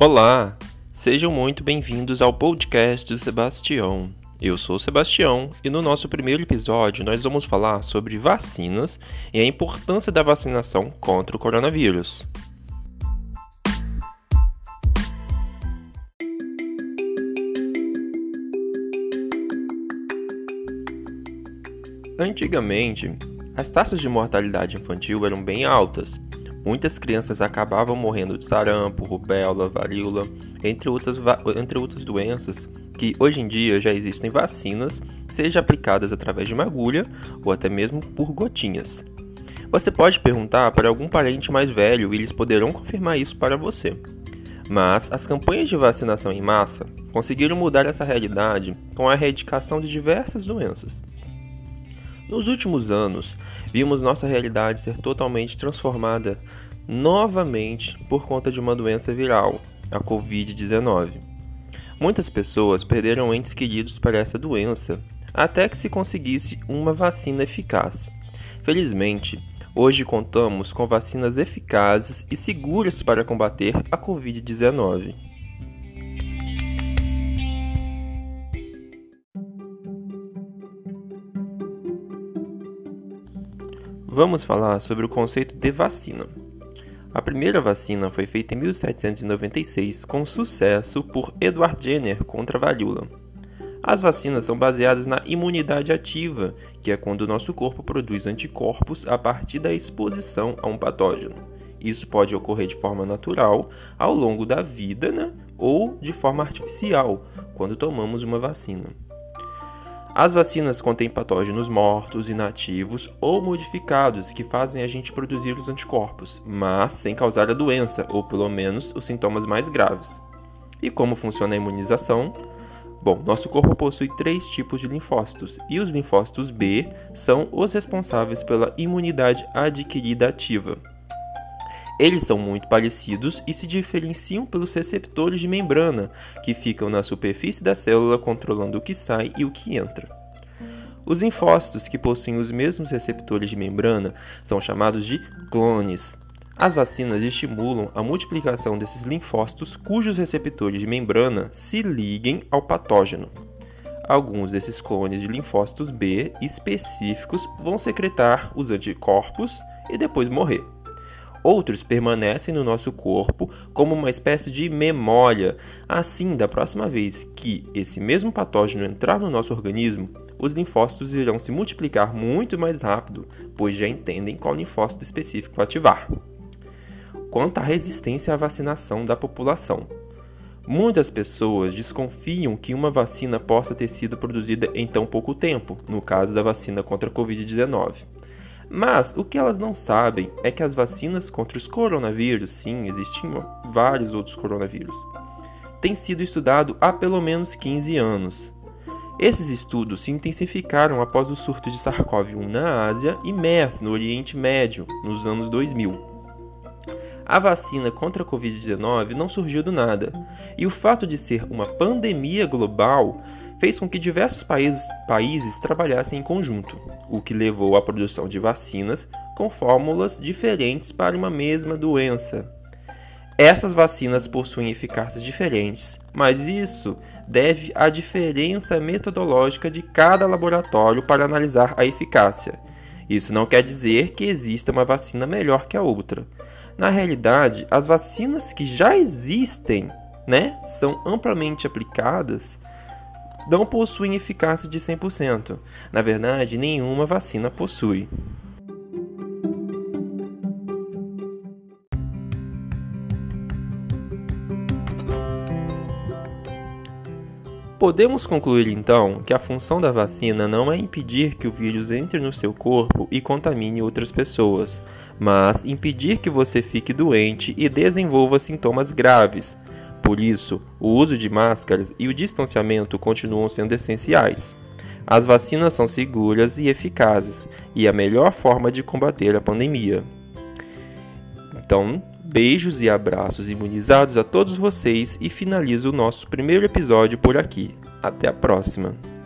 Olá, sejam muito bem-vindos ao podcast do Sebastião. Eu sou o Sebastião e no nosso primeiro episódio nós vamos falar sobre vacinas e a importância da vacinação contra o coronavírus. Antigamente, as taxas de mortalidade infantil eram bem altas. Muitas crianças acabavam morrendo de sarampo, rubéola, varíola, entre outras, entre outras doenças que hoje em dia já existem vacinas, seja aplicadas através de uma agulha ou até mesmo por gotinhas. Você pode perguntar para algum parente mais velho e eles poderão confirmar isso para você. Mas as campanhas de vacinação em massa conseguiram mudar essa realidade com a erradicação de diversas doenças. Nos últimos anos, vimos nossa realidade ser totalmente transformada novamente por conta de uma doença viral, a Covid-19. Muitas pessoas perderam entes queridos para essa doença até que se conseguisse uma vacina eficaz. Felizmente, hoje contamos com vacinas eficazes e seguras para combater a Covid-19. Vamos falar sobre o conceito de vacina. A primeira vacina foi feita em 1796 com sucesso por Edward Jenner contra a varíola. As vacinas são baseadas na imunidade ativa, que é quando o nosso corpo produz anticorpos a partir da exposição a um patógeno. Isso pode ocorrer de forma natural ao longo da vida né? ou de forma artificial, quando tomamos uma vacina. As vacinas contêm patógenos mortos, inativos ou modificados que fazem a gente produzir os anticorpos, mas sem causar a doença, ou pelo menos os sintomas mais graves. E como funciona a imunização? Bom, nosso corpo possui três tipos de linfócitos, e os linfócitos B são os responsáveis pela imunidade adquirida ativa. Eles são muito parecidos e se diferenciam pelos receptores de membrana, que ficam na superfície da célula controlando o que sai e o que entra. Os linfócitos que possuem os mesmos receptores de membrana são chamados de clones. As vacinas estimulam a multiplicação desses linfócitos cujos receptores de membrana se liguem ao patógeno. Alguns desses clones de linfócitos B específicos vão secretar os anticorpos e depois morrer. Outros permanecem no nosso corpo como uma espécie de memória. Assim, da próxima vez que esse mesmo patógeno entrar no nosso organismo, os linfócitos irão se multiplicar muito mais rápido, pois já entendem qual linfócito específico ativar. Quanto à resistência à vacinação da população, Muitas pessoas desconfiam que uma vacina possa ter sido produzida em tão pouco tempo, no caso da vacina contra a Covid-19. Mas o que elas não sabem é que as vacinas contra os coronavírus, sim, existiam vários outros coronavírus, têm sido estudado há pelo menos 15 anos. Esses estudos se intensificaram após o surto de SARS-CoV-1 na Ásia e MERS no Oriente Médio, nos anos 2000. A vacina contra a Covid-19 não surgiu do nada, e o fato de ser uma pandemia global fez com que diversos países, países trabalhassem em conjunto, o que levou à produção de vacinas com fórmulas diferentes para uma mesma doença. Essas vacinas possuem eficácias diferentes, mas isso deve à diferença metodológica de cada laboratório para analisar a eficácia. Isso não quer dizer que exista uma vacina melhor que a outra. Na realidade, as vacinas que já existem, né, são amplamente aplicadas não possuem eficácia de 100%. Na verdade, nenhuma vacina possui. Podemos concluir então que a função da vacina não é impedir que o vírus entre no seu corpo e contamine outras pessoas, mas impedir que você fique doente e desenvolva sintomas graves, por isso, o uso de máscaras e o distanciamento continuam sendo essenciais. As vacinas são seguras e eficazes e a melhor forma de combater a pandemia. Então, beijos e abraços imunizados a todos vocês e finalizo o nosso primeiro episódio por aqui. Até a próxima!